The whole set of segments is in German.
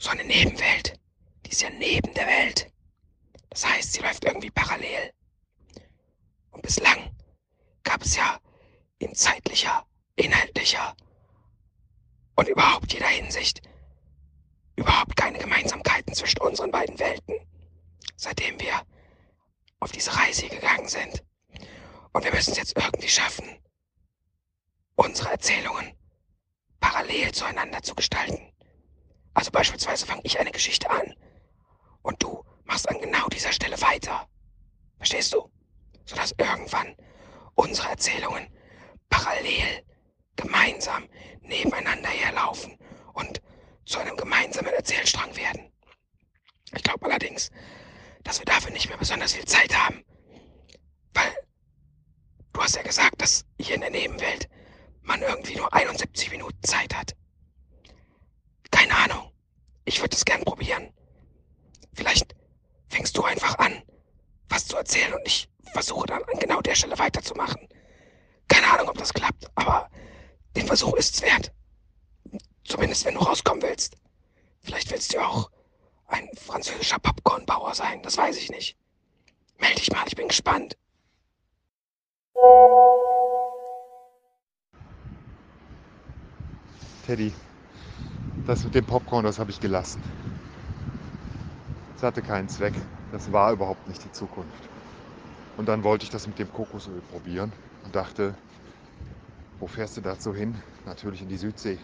so eine Nebenwelt, die ist ja neben der Welt. Das heißt, sie läuft irgendwie parallel. Und bislang gab es ja in zeitlicher, inhaltlicher und überhaupt jeder Hinsicht überhaupt keine Gemeinsamkeiten zwischen unseren beiden Welten, seitdem wir auf diese Reise gegangen sind. Und wir müssen es jetzt irgendwie schaffen, unsere Erzählungen parallel zueinander zu gestalten. Also beispielsweise fange ich eine Geschichte an und du machst an genau dieser Stelle weiter. Verstehst du? Sodass irgendwann unsere Erzählungen parallel, gemeinsam nebeneinander herlaufen und zu einem gemeinsamen Erzählstrang werden. Ich glaube allerdings, dass wir dafür nicht mehr besonders viel Zeit haben. Weil du hast ja gesagt, dass hier in der Nebenwelt man irgendwie nur 71 Minuten Zeit hat. Keine Ahnung. Ich würde es gern probieren. Vielleicht fängst du einfach an, was zu erzählen und ich versuche dann an genau der Stelle weiterzumachen. Keine Ahnung, ob das klappt, aber den Versuch ist's wert. Zumindest wenn du rauskommen willst. Vielleicht willst du auch ein französischer Popcornbauer sein, das weiß ich nicht. Meld dich mal, ich bin gespannt. Teddy, das mit dem Popcorn, das habe ich gelassen. Es hatte keinen Zweck. Das war überhaupt nicht die Zukunft. Und dann wollte ich das mit dem Kokosöl probieren und dachte, wo fährst du dazu hin? Natürlich in die Südsee.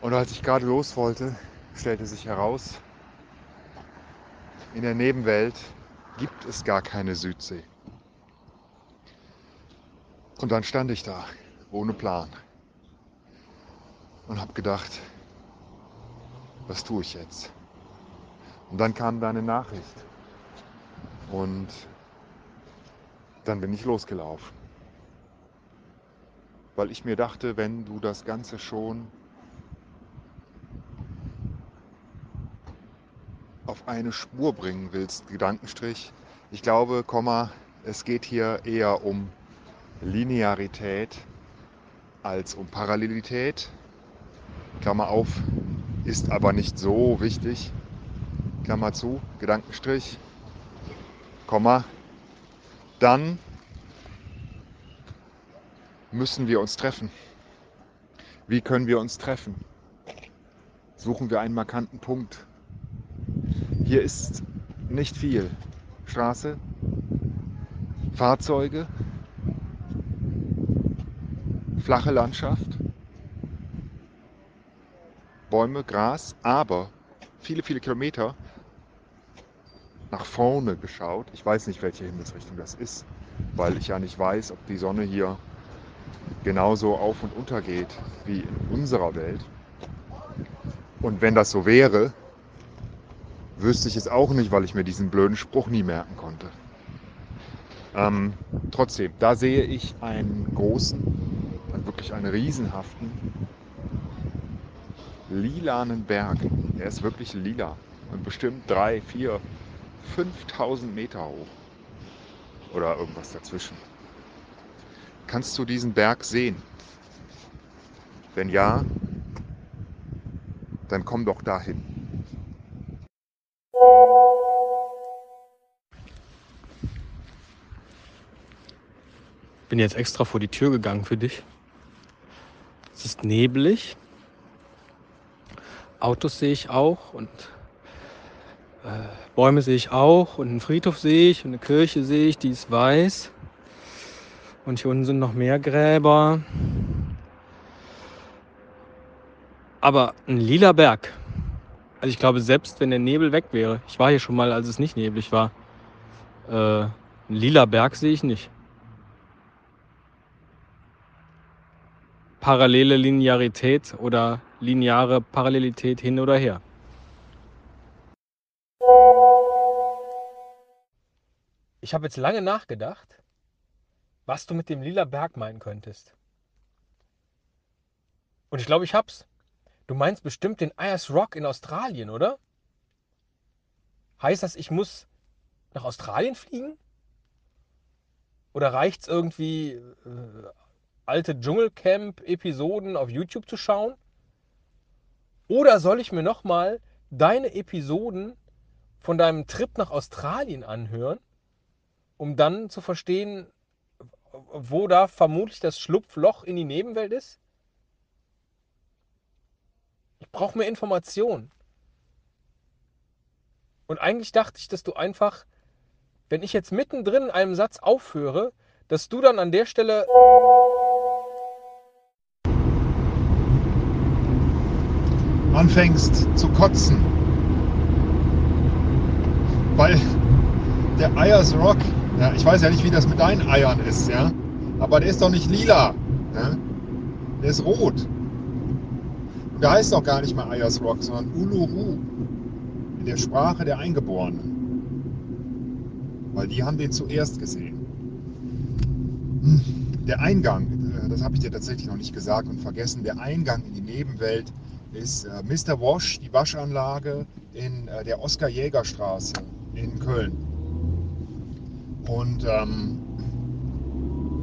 Und als ich gerade los wollte, stellte sich heraus, in der Nebenwelt gibt es gar keine Südsee. Und dann stand ich da, ohne Plan. Und habe gedacht, was tue ich jetzt? Und dann kam da eine Nachricht. Und dann bin ich losgelaufen. Weil ich mir dachte, wenn du das Ganze schon auf eine Spur bringen willst, Gedankenstrich. Ich glaube, Komma, es geht hier eher um Linearität als um Parallelität. Klammer auf, ist aber nicht so wichtig. Klammer zu, Gedankenstrich, Komma. Dann müssen wir uns treffen. Wie können wir uns treffen? Suchen wir einen markanten Punkt. Hier ist nicht viel. Straße, Fahrzeuge, flache Landschaft, Bäume, Gras, aber viele, viele Kilometer nach vorne geschaut. Ich weiß nicht, welche Himmelsrichtung das ist, weil ich ja nicht weiß, ob die Sonne hier genauso auf und unter geht wie in unserer Welt. Und wenn das so wäre, wüsste ich es auch nicht, weil ich mir diesen blöden Spruch nie merken konnte. Ähm, trotzdem, da sehe ich einen großen, wirklich einen riesenhaften, lilanen Berg. Er ist wirklich lila und bestimmt drei, vier, 5000 Meter hoch oder irgendwas dazwischen. Kannst du diesen Berg sehen? Wenn ja, dann komm doch dahin. Bin jetzt extra vor die Tür gegangen für dich. Es ist neblig. Autos sehe ich auch und äh, Bäume sehe ich auch und einen Friedhof sehe ich und eine Kirche sehe ich, die ist weiß. Und hier unten sind noch mehr Gräber. Aber ein lila Berg. Also ich glaube, selbst wenn der Nebel weg wäre, ich war hier schon mal, als es nicht neblig war, äh, ein lila Berg sehe ich nicht. parallele Linearität oder lineare Parallelität hin oder her. Ich habe jetzt lange nachgedacht, was du mit dem lila Berg meinen könntest. Und ich glaube, ich hab's. Du meinst bestimmt den Ayers Rock in Australien, oder? Heißt das, ich muss nach Australien fliegen? Oder reicht es irgendwie, äh, alte Dschungelcamp-Episoden auf YouTube zu schauen? Oder soll ich mir nochmal deine Episoden von deinem Trip nach Australien anhören, um dann zu verstehen, wo da vermutlich das Schlupfloch in die Nebenwelt ist? Ich brauche mehr Informationen. Und eigentlich dachte ich, dass du einfach, wenn ich jetzt mittendrin in einem Satz aufhöre, dass du dann an der Stelle anfängst zu kotzen. Weil der Ayers Rock, ja, ich weiß ja nicht, wie das mit deinen Eiern ist, ja, aber der ist doch nicht lila. Ja? Der ist rot. Und der heißt auch gar nicht mehr Ayers Rock, sondern Uluru. In der Sprache der Eingeborenen. Weil die haben den zuerst gesehen. Hm, Der Eingang, äh, das habe ich dir tatsächlich noch nicht gesagt und vergessen, der Eingang in die Nebenwelt ist äh, Mr. Wash, die Waschanlage in äh, der Oskar-Jäger-Straße in Köln. Und ähm,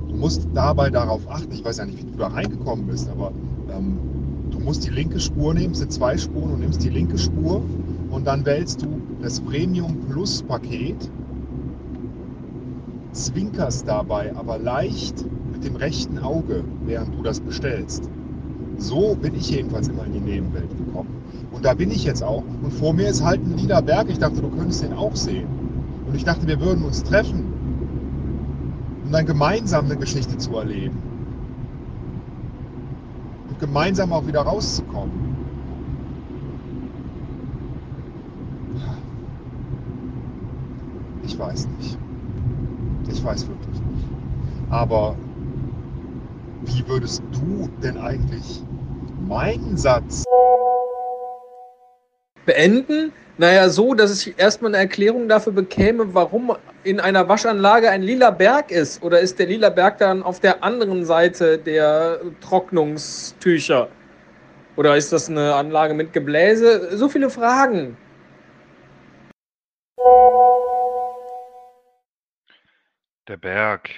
du musst dabei darauf achten, ich weiß ja nicht, wie du da reingekommen bist, aber ähm, du musst die linke Spur nehmen, es sind zwei Spuren, du nimmst die linke Spur und dann wählst du das Premium Plus Paket, zwinkerst dabei aber leicht mit dem rechten Auge, während du das bestellst. So bin ich jedenfalls immer in die Nebenwelt gekommen. Und da bin ich jetzt auch. Und vor mir ist halt ein lila Berg. Ich dachte, du könntest den auch sehen. Und ich dachte, wir würden uns treffen, um dann gemeinsam eine Geschichte zu erleben. Und gemeinsam auch wieder rauszukommen. Ich weiß nicht. Ich weiß wirklich nicht. Aber wie würdest du denn eigentlich meinen Satz beenden? Naja, so, dass ich erstmal eine Erklärung dafür bekäme, warum in einer Waschanlage ein lila Berg ist. Oder ist der lila Berg dann auf der anderen Seite der Trocknungstücher? Oder ist das eine Anlage mit Gebläse? So viele Fragen. Der Berg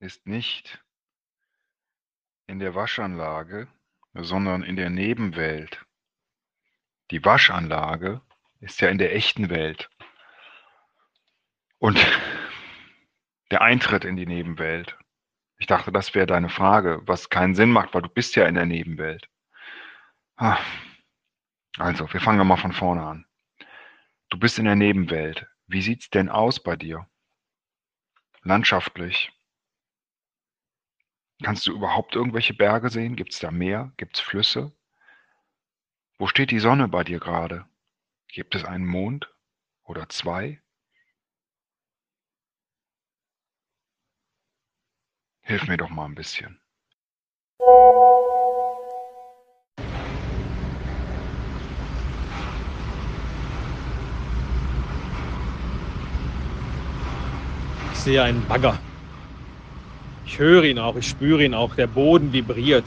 ist nicht in der Waschanlage, sondern in der Nebenwelt. Die Waschanlage ist ja in der echten Welt. Und der Eintritt in die Nebenwelt. Ich dachte, das wäre deine Frage, was keinen Sinn macht, weil du bist ja in der Nebenwelt. Also, wir fangen mal von vorne an. Du bist in der Nebenwelt. Wie sieht's denn aus bei dir? Landschaftlich. Kannst du überhaupt irgendwelche Berge sehen? Gibt es da Meer? Gibt es Flüsse? Wo steht die Sonne bei dir gerade? Gibt es einen Mond oder zwei? Hilf mir doch mal ein bisschen. Ich sehe einen Bagger. Ich höre ihn auch, ich spüre ihn auch. Der Boden vibriert.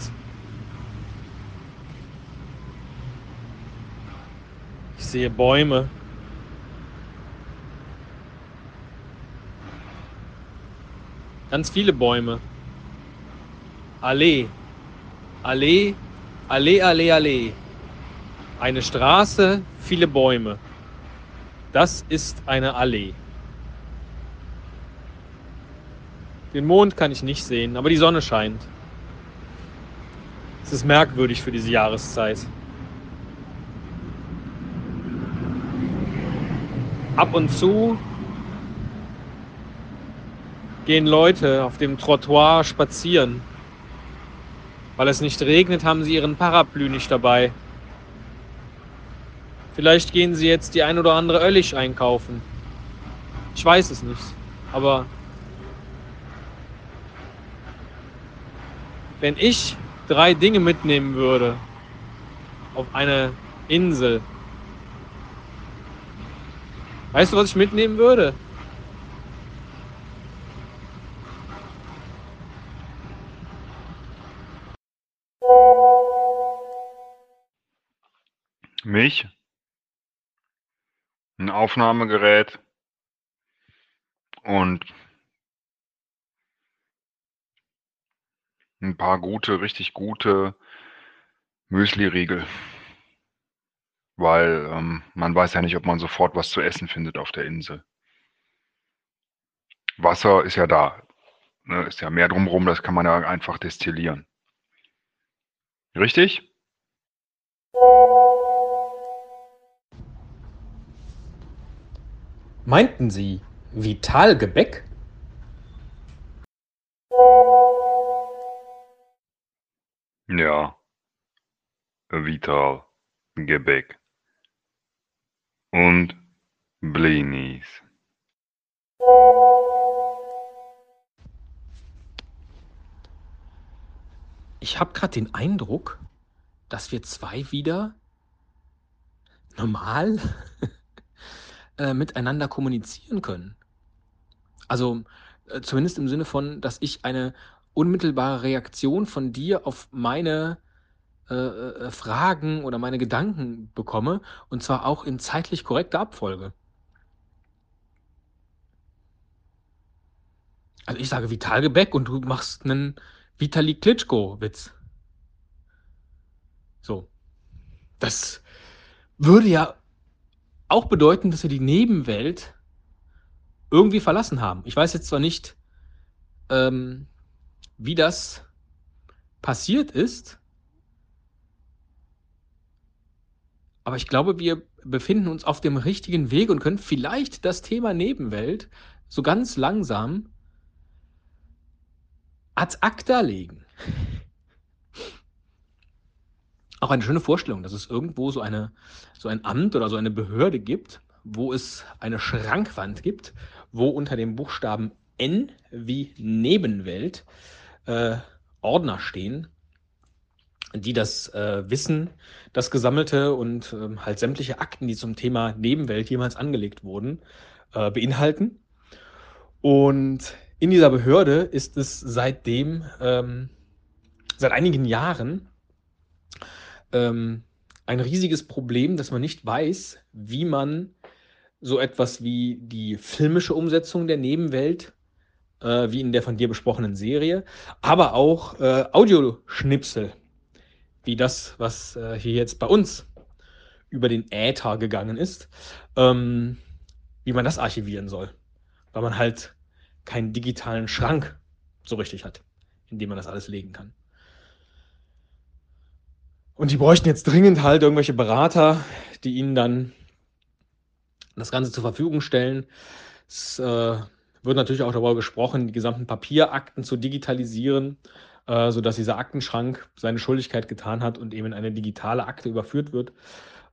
Ich sehe Bäume. Ganz viele Bäume. Allee. Allee, Allee, Allee, Allee. Eine Straße, viele Bäume. Das ist eine Allee. Den Mond kann ich nicht sehen, aber die Sonne scheint. Es ist merkwürdig für diese Jahreszeit. Ab und zu gehen Leute auf dem Trottoir spazieren. Weil es nicht regnet, haben sie ihren Parapluie nicht dabei. Vielleicht gehen sie jetzt die ein oder andere Öllig einkaufen. Ich weiß es nicht. Aber wenn ich drei Dinge mitnehmen würde auf eine Insel, weißt du, was ich mitnehmen würde? Mich? ein Aufnahmegerät und ein paar gute, richtig gute Müsli-Riegel. Weil ähm, man weiß ja nicht, ob man sofort was zu essen findet auf der Insel. Wasser ist ja da. Ne? Ist ja mehr drumherum, das kann man ja einfach destillieren. Richtig? Meinten Sie Vitalgebäck? Ja. Vital. Gebäck. Und Blinis. Ich habe gerade den Eindruck, dass wir zwei wieder normal äh, miteinander kommunizieren können. Also äh, zumindest im Sinne von, dass ich eine unmittelbare Reaktion von dir auf meine äh, äh, Fragen oder meine Gedanken bekomme und zwar auch in zeitlich korrekter Abfolge. Also ich sage Vitalgebäck und du machst einen Vitali Klitschko-Witz. So. Das würde ja auch bedeuten, dass wir die Nebenwelt irgendwie verlassen haben. Ich weiß jetzt zwar nicht, ähm, wie das passiert ist, aber ich glaube, wir befinden uns auf dem richtigen Weg und können vielleicht das Thema Nebenwelt so ganz langsam ad acta legen. Auch eine schöne Vorstellung, dass es irgendwo so, eine, so ein Amt oder so eine Behörde gibt, wo es eine Schrankwand gibt, wo unter dem Buchstaben N wie Nebenwelt äh, Ordner stehen, die das äh, Wissen, das gesammelte und äh, halt sämtliche Akten, die zum Thema Nebenwelt jemals angelegt wurden, äh, beinhalten. Und in dieser Behörde ist es seitdem, ähm, seit einigen Jahren, ähm, ein riesiges Problem, dass man nicht weiß, wie man so etwas wie die filmische Umsetzung der Nebenwelt, äh, wie in der von dir besprochenen Serie, aber auch äh, Audioschnipsel, wie das, was äh, hier jetzt bei uns über den Äther gegangen ist, ähm, wie man das archivieren soll. Weil man halt keinen digitalen Schrank so richtig hat, in dem man das alles legen kann. Und die bräuchten jetzt dringend halt irgendwelche Berater, die ihnen dann das Ganze zur Verfügung stellen. Es äh, wird natürlich auch darüber gesprochen, die gesamten Papierakten zu digitalisieren, äh, sodass dieser Aktenschrank seine Schuldigkeit getan hat und eben in eine digitale Akte überführt wird.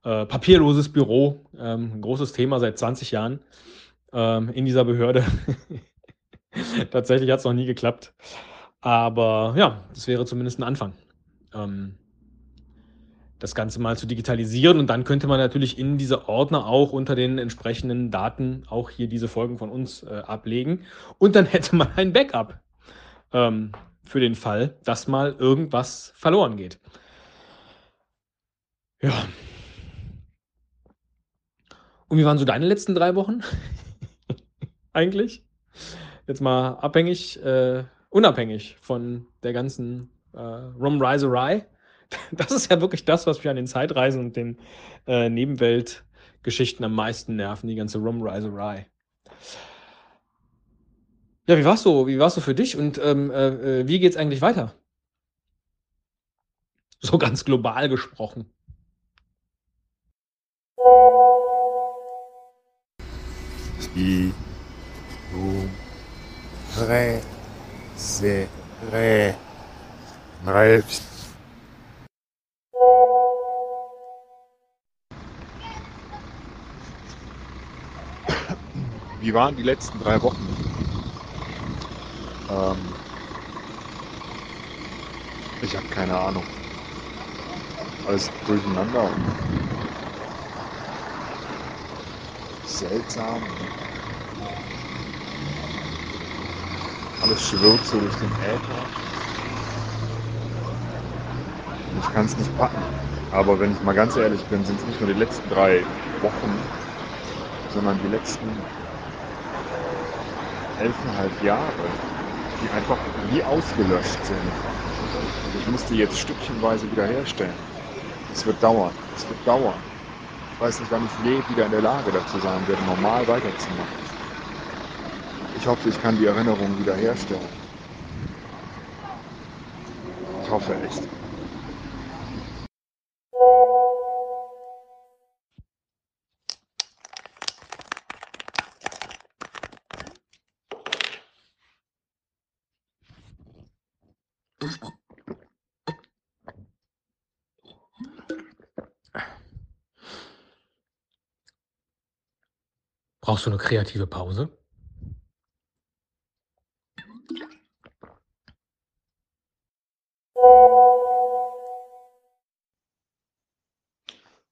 Äh, papierloses Büro, ähm, ein großes Thema seit 20 Jahren ähm, in dieser Behörde. Tatsächlich hat es noch nie geklappt. Aber ja, das wäre zumindest ein Anfang. Ähm, das Ganze mal zu digitalisieren und dann könnte man natürlich in diese Ordner auch unter den entsprechenden Daten auch hier diese Folgen von uns äh, ablegen und dann hätte man ein Backup ähm, für den Fall, dass mal irgendwas verloren geht. Ja. Und wie waren so deine letzten drei Wochen? Eigentlich? Jetzt mal abhängig, äh, unabhängig von der ganzen äh, Rumreiserei. Das ist ja wirklich das, was mich an den Zeitreisen und den äh, Nebenweltgeschichten am meisten nerven, die ganze Rumreiserei. Ja, wie war's so? Wie war's so für dich und ähm, äh, äh wie geht's eigentlich weiter? So ganz global gesprochen. I, U, Re, Se, Re, Re, Wie waren die letzten drei Wochen? Ähm, ich habe keine Ahnung. Alles durcheinander seltsam. Alles schwirrt so durch den Äther. Ich kann es nicht packen. Aber wenn ich mal ganz ehrlich bin, sind es nicht nur die letzten drei Wochen, sondern die letzten elfeinhalb Jahre, die einfach wie ausgelöscht sind. Ich muss die jetzt stückchenweise wiederherstellen. Es wird dauern, es wird dauern. Ich weiß nicht, wann ich je wieder in der Lage dazu sein werde, normal weiterzumachen. Ich hoffe, ich kann die Erinnerung wiederherstellen. Ich hoffe echt. Brauchst du eine kreative Pause?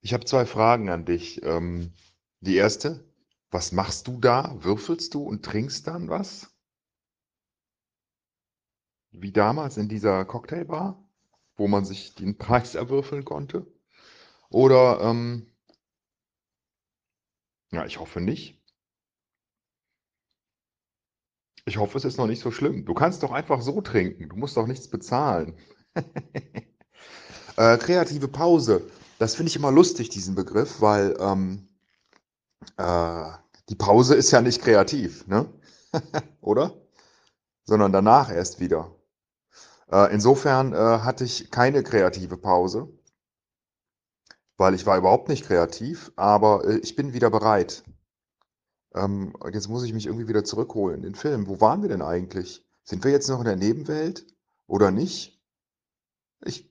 Ich habe zwei Fragen an dich. Ähm, die erste, was machst du da? Würfelst du und trinkst dann was? Wie damals in dieser Cocktailbar, wo man sich den Preis erwürfeln konnte? Oder, ähm, ja, ich hoffe nicht. Ich hoffe, es ist noch nicht so schlimm. Du kannst doch einfach so trinken. Du musst doch nichts bezahlen. äh, kreative Pause. Das finde ich immer lustig, diesen Begriff, weil ähm, äh, die Pause ist ja nicht kreativ, ne? Oder? Sondern danach erst wieder. Äh, insofern äh, hatte ich keine kreative Pause, weil ich war überhaupt nicht kreativ, aber äh, ich bin wieder bereit. Ähm, jetzt muss ich mich irgendwie wieder zurückholen in den Film. Wo waren wir denn eigentlich? Sind wir jetzt noch in der Nebenwelt oder nicht? Ich,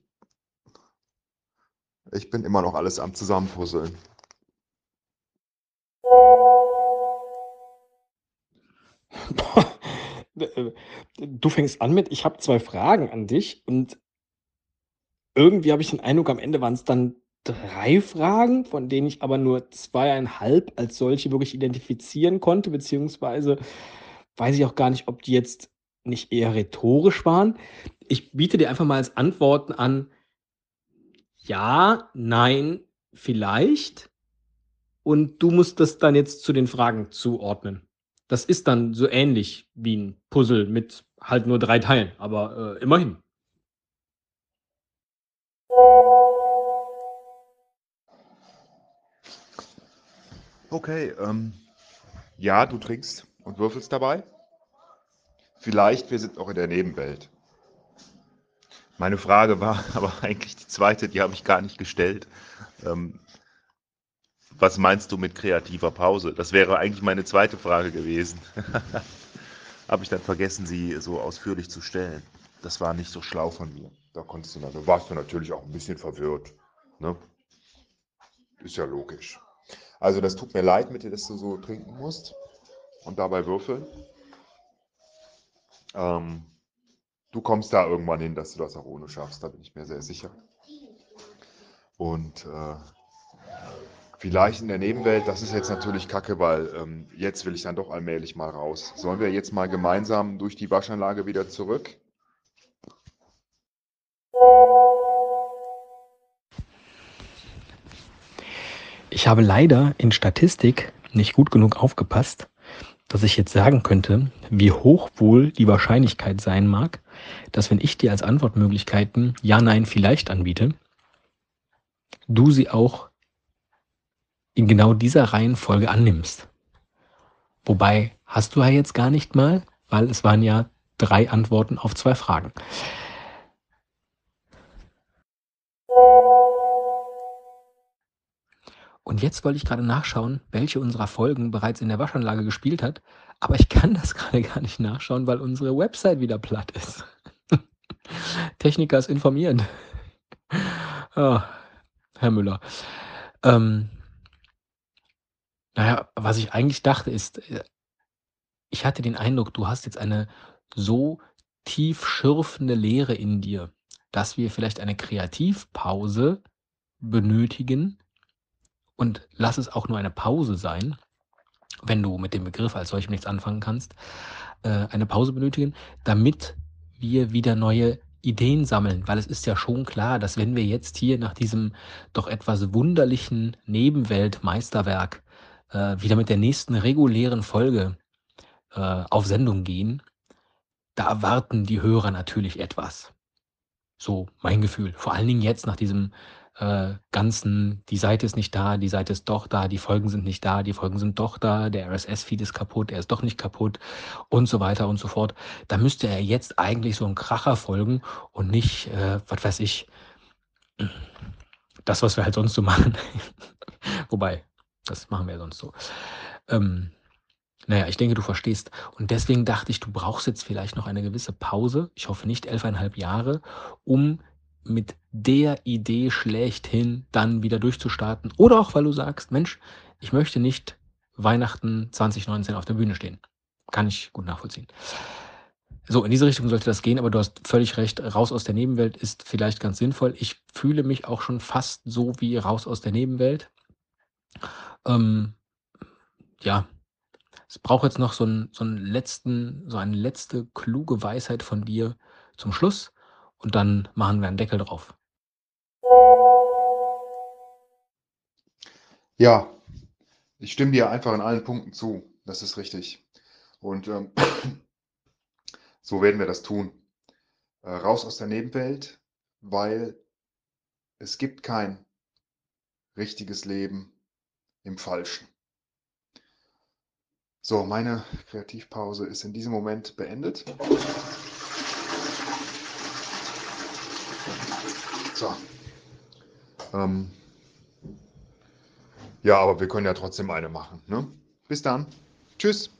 ich bin immer noch alles am Zusammenpuzzeln. Du fängst an mit, ich habe zwei Fragen an dich und irgendwie habe ich den Eindruck, am Ende waren es dann drei Fragen, von denen ich aber nur zweieinhalb als solche wirklich identifizieren konnte, beziehungsweise weiß ich auch gar nicht, ob die jetzt nicht eher rhetorisch waren. Ich biete dir einfach mal als Antworten an ja, nein, vielleicht. Und du musst das dann jetzt zu den Fragen zuordnen. Das ist dann so ähnlich wie ein Puzzle mit halt nur drei Teilen, aber äh, immerhin. Okay, ähm, ja, du trinkst und würfelst dabei. Vielleicht, wir sind noch in der Nebenwelt. Meine Frage war aber eigentlich die zweite, die habe ich gar nicht gestellt. Ähm, was meinst du mit kreativer Pause? Das wäre eigentlich meine zweite Frage gewesen. habe ich dann vergessen, sie so ausführlich zu stellen. Das war nicht so schlau von mir. Da konntest du, da warst du natürlich auch ein bisschen verwirrt. Ne? Ist ja logisch. Also das tut mir leid mit dir, dass du so trinken musst und dabei würfeln. Ähm, du kommst da irgendwann hin, dass du das auch ohne schaffst, da bin ich mir sehr sicher. Und äh, vielleicht in der Nebenwelt, das ist jetzt natürlich kacke, weil ähm, jetzt will ich dann doch allmählich mal raus. Sollen wir jetzt mal gemeinsam durch die Waschanlage wieder zurück? Ich habe leider in Statistik nicht gut genug aufgepasst, dass ich jetzt sagen könnte, wie hoch wohl die Wahrscheinlichkeit sein mag, dass wenn ich dir als Antwortmöglichkeiten Ja, Nein, vielleicht anbiete, du sie auch in genau dieser Reihenfolge annimmst. Wobei hast du ja jetzt gar nicht mal, weil es waren ja drei Antworten auf zwei Fragen. Und jetzt wollte ich gerade nachschauen, welche unserer Folgen bereits in der Waschanlage gespielt hat, aber ich kann das gerade gar nicht nachschauen, weil unsere Website wieder platt ist. Techniker ist informiert. Oh, Herr Müller. Ähm, naja, was ich eigentlich dachte ist, äh, ich hatte den Eindruck, du hast jetzt eine so tief schürfende Leere in dir, dass wir vielleicht eine Kreativpause benötigen, und lass es auch nur eine Pause sein, wenn du mit dem Begriff als solchem nichts anfangen kannst, äh, eine Pause benötigen, damit wir wieder neue Ideen sammeln, weil es ist ja schon klar, dass wenn wir jetzt hier nach diesem doch etwas wunderlichen Nebenwelt-Meisterwerk äh, wieder mit der nächsten regulären Folge äh, auf Sendung gehen, da erwarten die Hörer natürlich etwas. So mein Gefühl. Vor allen Dingen jetzt nach diesem äh, ganzen, die Seite ist nicht da, die Seite ist doch da, die Folgen sind nicht da, die Folgen sind doch da, der RSS-Feed ist kaputt, er ist doch nicht kaputt und so weiter und so fort. Da müsste er jetzt eigentlich so ein Kracher folgen und nicht, äh, was weiß ich, das, was wir halt sonst so machen. Wobei, das machen wir ja sonst so. Ähm, naja, ich denke, du verstehst. Und deswegen dachte ich, du brauchst jetzt vielleicht noch eine gewisse Pause, ich hoffe nicht elfeinhalb Jahre, um mit der Idee schlechthin dann wieder durchzustarten. Oder auch, weil du sagst, Mensch, ich möchte nicht Weihnachten 2019 auf der Bühne stehen. Kann ich gut nachvollziehen. So, in diese Richtung sollte das gehen, aber du hast völlig recht. Raus aus der Nebenwelt ist vielleicht ganz sinnvoll. Ich fühle mich auch schon fast so wie raus aus der Nebenwelt. Ähm, ja, es braucht jetzt noch so einen, so einen letzten, so eine letzte kluge Weisheit von dir zum Schluss und dann machen wir einen Deckel drauf. Ja, ich stimme dir einfach in allen Punkten zu. Das ist richtig. Und ähm, so werden wir das tun. Äh, raus aus der Nebenwelt, weil es gibt kein richtiges Leben im Falschen. So, meine Kreativpause ist in diesem Moment beendet. So. Ähm, ja, aber wir können ja trotzdem eine machen. Ne? Bis dann. Tschüss.